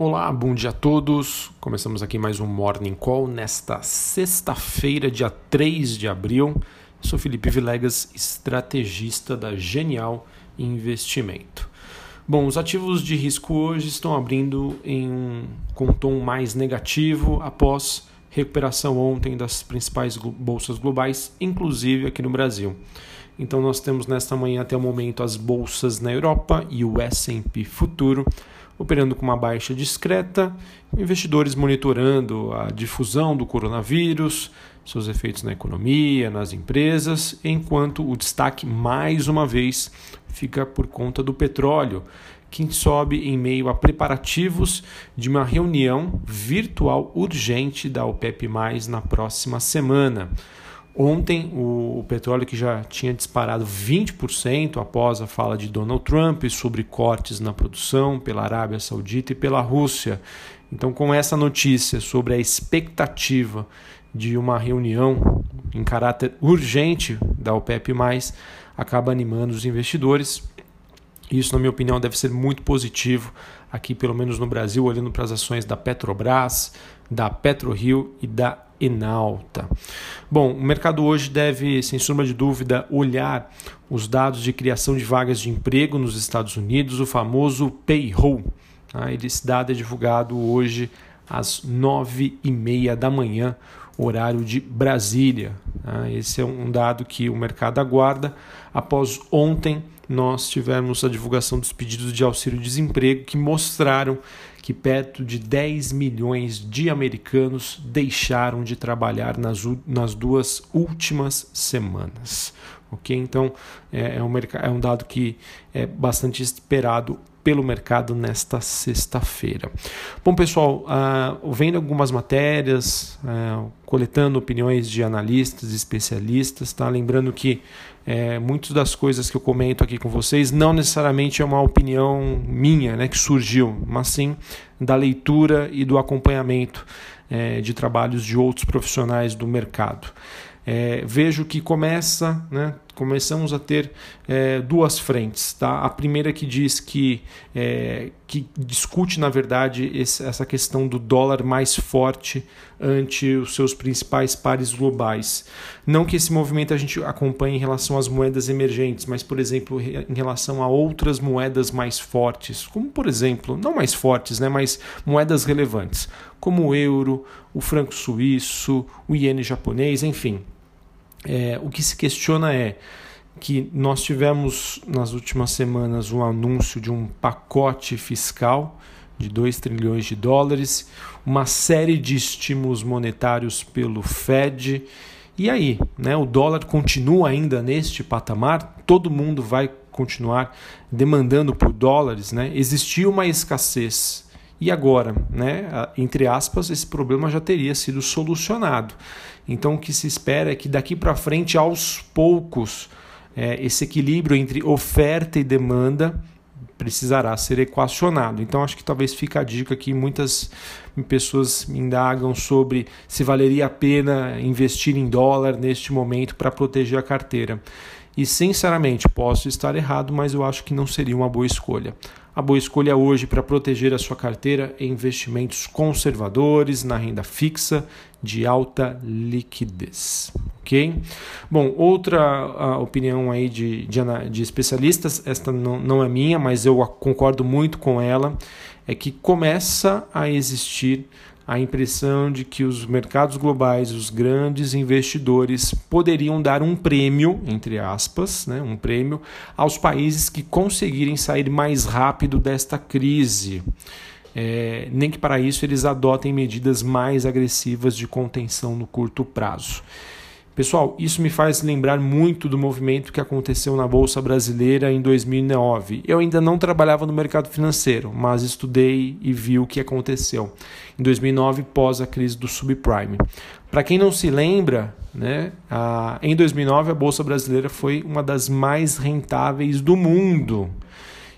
Olá, bom dia a todos. Começamos aqui mais um Morning Call nesta sexta-feira, dia 3 de abril. Eu sou Felipe Vilegas, estrategista da Genial Investimento. Bom, os ativos de risco hoje estão abrindo em um, com um tom mais negativo após recuperação ontem das principais bolsas globais, inclusive aqui no Brasil. Então nós temos nesta manhã até o momento as bolsas na Europa e o S&P futuro operando com uma baixa discreta, investidores monitorando a difusão do coronavírus, seus efeitos na economia, nas empresas, enquanto o destaque mais uma vez fica por conta do petróleo, que sobe em meio a preparativos de uma reunião virtual urgente da OPEP+, na próxima semana. Ontem, o, petróleo que já tinha disparado 20% após a fala de Donald Trump sobre cortes na produção pela Arábia Saudita e pela Rússia. Então, com essa notícia sobre a expectativa de uma reunião em caráter urgente da OPEP, acaba animando os investidores. Isso, na minha opinião, deve ser muito positivo aqui, pelo menos no Brasil, olhando para as ações da Petrobras, da PetroRio e da Enalta. Bom, o mercado hoje deve, sem sombra de dúvida, olhar os dados de criação de vagas de emprego nos Estados Unidos, o famoso payroll. Tá? Esse dado é divulgado hoje às nove e meia da manhã, horário de Brasília. Tá? Esse é um dado que o mercado aguarda após ontem nós tivemos a divulgação dos pedidos de auxílio-desemprego que mostraram que perto de 10 milhões de americanos deixaram de trabalhar nas, nas duas últimas semanas. Ok? Então é, é, um, é um dado que é bastante esperado pelo mercado nesta sexta-feira. Bom, pessoal, uh, vendo algumas matérias, uh, coletando opiniões de analistas, especialistas, tá? Lembrando que é, muitas das coisas que eu comento aqui com vocês não necessariamente é uma opinião minha, né, que surgiu, mas sim da leitura e do acompanhamento é, de trabalhos de outros profissionais do mercado é, vejo que começa, né, começamos a ter é, duas frentes. Tá? A primeira que diz que, é, que discute, na verdade, esse, essa questão do dólar mais forte ante os seus principais pares globais. Não que esse movimento a gente acompanhe em relação às moedas emergentes, mas, por exemplo, em relação a outras moedas mais fortes, como, por exemplo, não mais fortes, né, mas moedas relevantes, como o euro, o franco suíço, o iene japonês, enfim. É, o que se questiona é que nós tivemos nas últimas semanas um anúncio de um pacote fiscal de 2 trilhões de dólares, uma série de estímulos monetários pelo Fed. E aí, né, o dólar continua ainda neste patamar? Todo mundo vai continuar demandando por dólares? Né? Existiu uma escassez e agora, né, entre aspas, esse problema já teria sido solucionado. Então, o que se espera é que daqui para frente, aos poucos, é, esse equilíbrio entre oferta e demanda precisará ser equacionado. Então, acho que talvez fique a dica que muitas pessoas me indagam sobre se valeria a pena investir em dólar neste momento para proteger a carteira. E, sinceramente, posso estar errado, mas eu acho que não seria uma boa escolha. A boa escolha hoje para proteger a sua carteira é investimentos conservadores na renda fixa de alta liquidez. Ok? Bom, outra opinião aí de, de, de especialistas, esta não, não é minha, mas eu concordo muito com ela, é que começa a existir a impressão de que os mercados globais, os grandes investidores, poderiam dar um prêmio, entre aspas, né, um prêmio aos países que conseguirem sair mais rápido desta crise. É, nem que para isso eles adotem medidas mais agressivas de contenção no curto prazo. Pessoal, isso me faz lembrar muito do movimento que aconteceu na Bolsa Brasileira em 2009. Eu ainda não trabalhava no mercado financeiro, mas estudei e vi o que aconteceu em 2009, pós a crise do subprime. Para quem não se lembra, né, a, em 2009 a Bolsa Brasileira foi uma das mais rentáveis do mundo.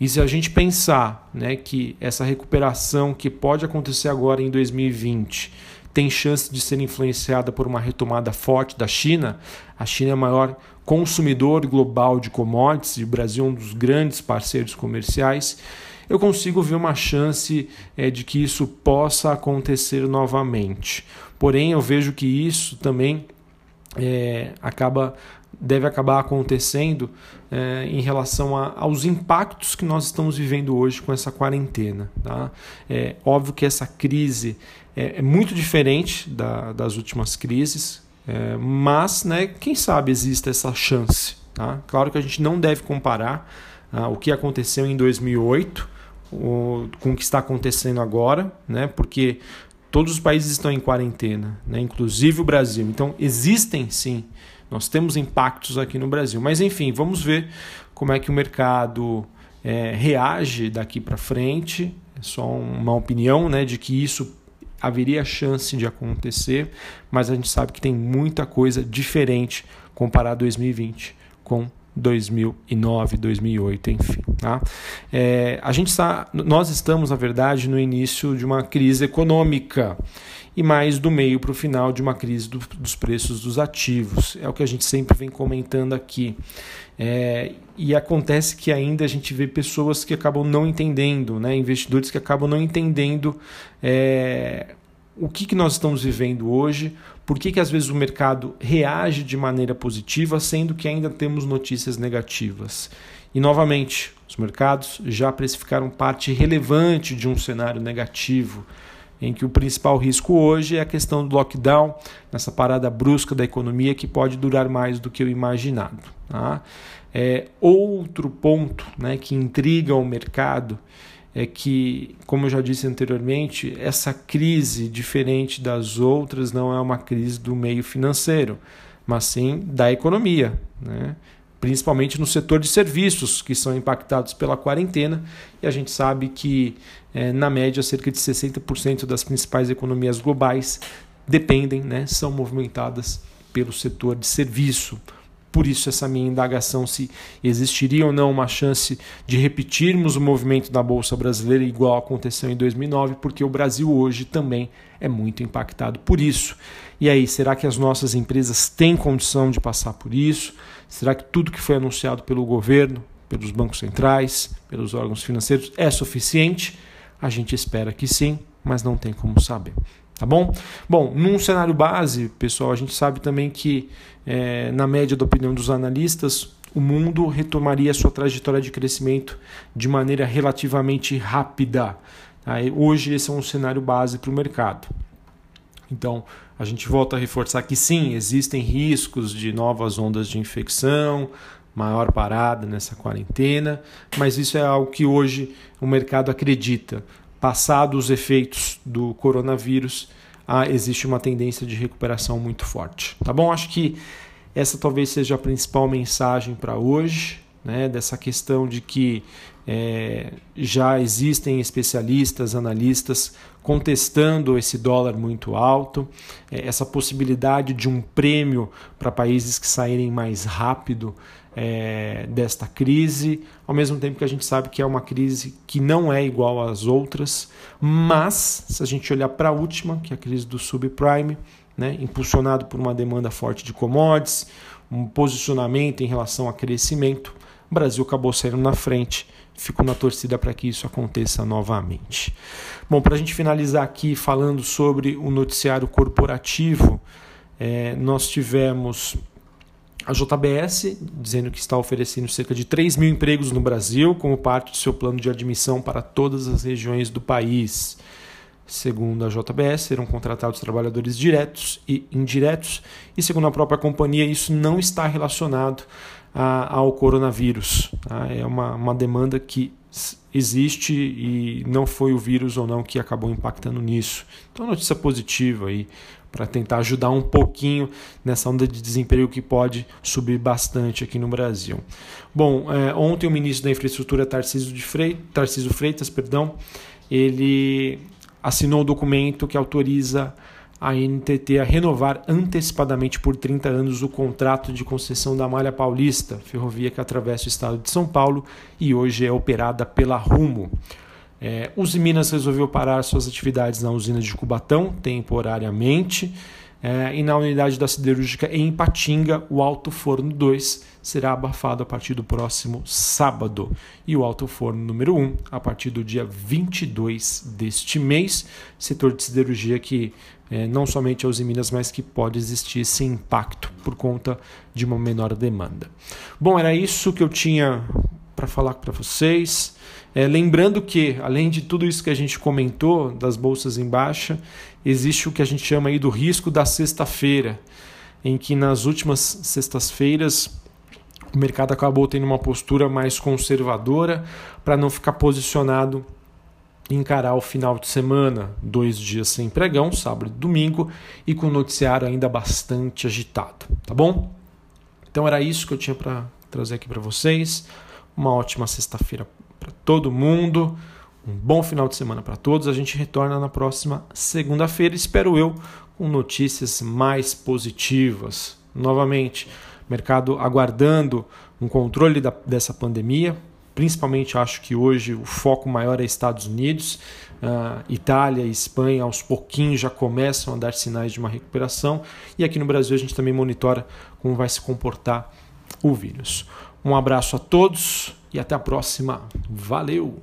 E se a gente pensar né, que essa recuperação que pode acontecer agora em 2020 tem chance de ser influenciada por uma retomada forte da China. A China é o maior consumidor global de commodities e o Brasil é um dos grandes parceiros comerciais. eu consigo ver uma chance é, de que isso possa acontecer novamente. Porém, eu vejo que isso também é, acaba deve acabar acontecendo é, em relação a, aos impactos que nós estamos vivendo hoje com essa quarentena. Tá? É óbvio que essa crise é, é muito diferente da, das últimas crises, é, mas né, quem sabe existe essa chance. Tá? Claro que a gente não deve comparar ah, o que aconteceu em 2008 o, com o que está acontecendo agora, né? porque todos os países estão em quarentena, né? inclusive o Brasil. Então existem sim nós temos impactos aqui no Brasil. Mas enfim, vamos ver como é que o mercado é, reage daqui para frente. É só uma opinião né, de que isso haveria chance de acontecer, mas a gente sabe que tem muita coisa diferente comparado 2020 com 2009, 2008, enfim. Tá? É, a gente está, nós estamos, na verdade, no início de uma crise econômica e mais do meio para o final de uma crise do, dos preços dos ativos. É o que a gente sempre vem comentando aqui. É, e acontece que ainda a gente vê pessoas que acabam não entendendo, né? investidores que acabam não entendendo é, o que, que nós estamos vivendo hoje, por que, que às vezes o mercado reage de maneira positiva, sendo que ainda temos notícias negativas. E novamente, os mercados já precificaram parte relevante de um cenário negativo em que o principal risco hoje é a questão do lockdown, nessa parada brusca da economia que pode durar mais do que o imaginado. Tá? É, outro ponto né, que intriga o mercado é que, como eu já disse anteriormente, essa crise, diferente das outras, não é uma crise do meio financeiro, mas sim da economia. Né? principalmente no setor de serviços, que são impactados pela quarentena, e a gente sabe que, é, na média, cerca de 60% das principais economias globais dependem, né, são movimentadas pelo setor de serviço. Por isso, essa minha indagação se existiria ou não uma chance de repetirmos o movimento da Bolsa Brasileira igual aconteceu em 2009, porque o Brasil hoje também é muito impactado por isso. E aí, será que as nossas empresas têm condição de passar por isso? Será que tudo que foi anunciado pelo governo, pelos bancos centrais, pelos órgãos financeiros é suficiente? A gente espera que sim, mas não tem como saber. Tá bom? Bom, num cenário base, pessoal, a gente sabe também que, é, na média da opinião dos analistas, o mundo retomaria sua trajetória de crescimento de maneira relativamente rápida. Tá? Hoje, esse é um cenário base para o mercado. Então, a gente volta a reforçar que sim, existem riscos de novas ondas de infecção, maior parada nessa quarentena, mas isso é algo que hoje o mercado acredita. Passados os efeitos do coronavírus, ah, existe uma tendência de recuperação muito forte. Tá bom? Acho que essa talvez seja a principal mensagem para hoje, né? Dessa questão de que é, já existem especialistas, analistas contestando esse dólar muito alto, é, essa possibilidade de um prêmio para países que saírem mais rápido é, desta crise, ao mesmo tempo que a gente sabe que é uma crise que não é igual às outras, mas se a gente olhar para a última, que é a crise do subprime, né, impulsionado por uma demanda forte de commodities, um posicionamento em relação a crescimento, o Brasil acabou saindo na frente fico na torcida para que isso aconteça novamente. Bom, para a gente finalizar aqui falando sobre o noticiário corporativo, é, nós tivemos a JBS dizendo que está oferecendo cerca de 3 mil empregos no Brasil como parte do seu plano de admissão para todas as regiões do país. Segundo a JBS, serão contratados trabalhadores diretos e indiretos, e segundo a própria companhia, isso não está relacionado a, ao coronavírus. Tá? É uma, uma demanda que existe e não foi o vírus ou não que acabou impactando nisso. Então, notícia positiva aí para tentar ajudar um pouquinho nessa onda de desemprego que pode subir bastante aqui no Brasil. Bom, é, ontem o ministro da Infraestrutura Tarcísio, de Freitas, Tarcísio Freitas, perdão, ele assinou o documento que autoriza a NTT a renovar antecipadamente por 30 anos o contrato de concessão da Malha Paulista, ferrovia que atravessa o estado de São Paulo e hoje é operada pela Rumo. É, Uzi Minas resolveu parar suas atividades na usina de Cubatão temporariamente. É, e na unidade da siderúrgica em Patinga, o Alto Forno 2 será abafado a partir do próximo sábado. E o Alto Forno número 1 a partir do dia 22 deste mês. Setor de siderurgia que é, não somente aos Minas, mas que pode existir esse impacto por conta de uma menor demanda. Bom, era isso que eu tinha para falar para vocês. É, lembrando que, além de tudo isso que a gente comentou, das bolsas em baixa, existe o que a gente chama aí do risco da sexta-feira, em que nas últimas sextas-feiras o mercado acabou tendo uma postura mais conservadora para não ficar posicionado encarar o final de semana, dois dias sem pregão, sábado e domingo, e com o noticiário ainda bastante agitado, tá bom? Então era isso que eu tinha para trazer aqui para vocês. Uma ótima sexta-feira para todo mundo. Um bom final de semana para todos. A gente retorna na próxima segunda-feira, espero eu, com notícias mais positivas. Novamente, mercado aguardando um controle da, dessa pandemia. Principalmente acho que hoje o foco maior é Estados Unidos. Uh, Itália e Espanha aos pouquinhos já começam a dar sinais de uma recuperação. E aqui no Brasil a gente também monitora como vai se comportar o vírus. Um abraço a todos e até a próxima. Valeu!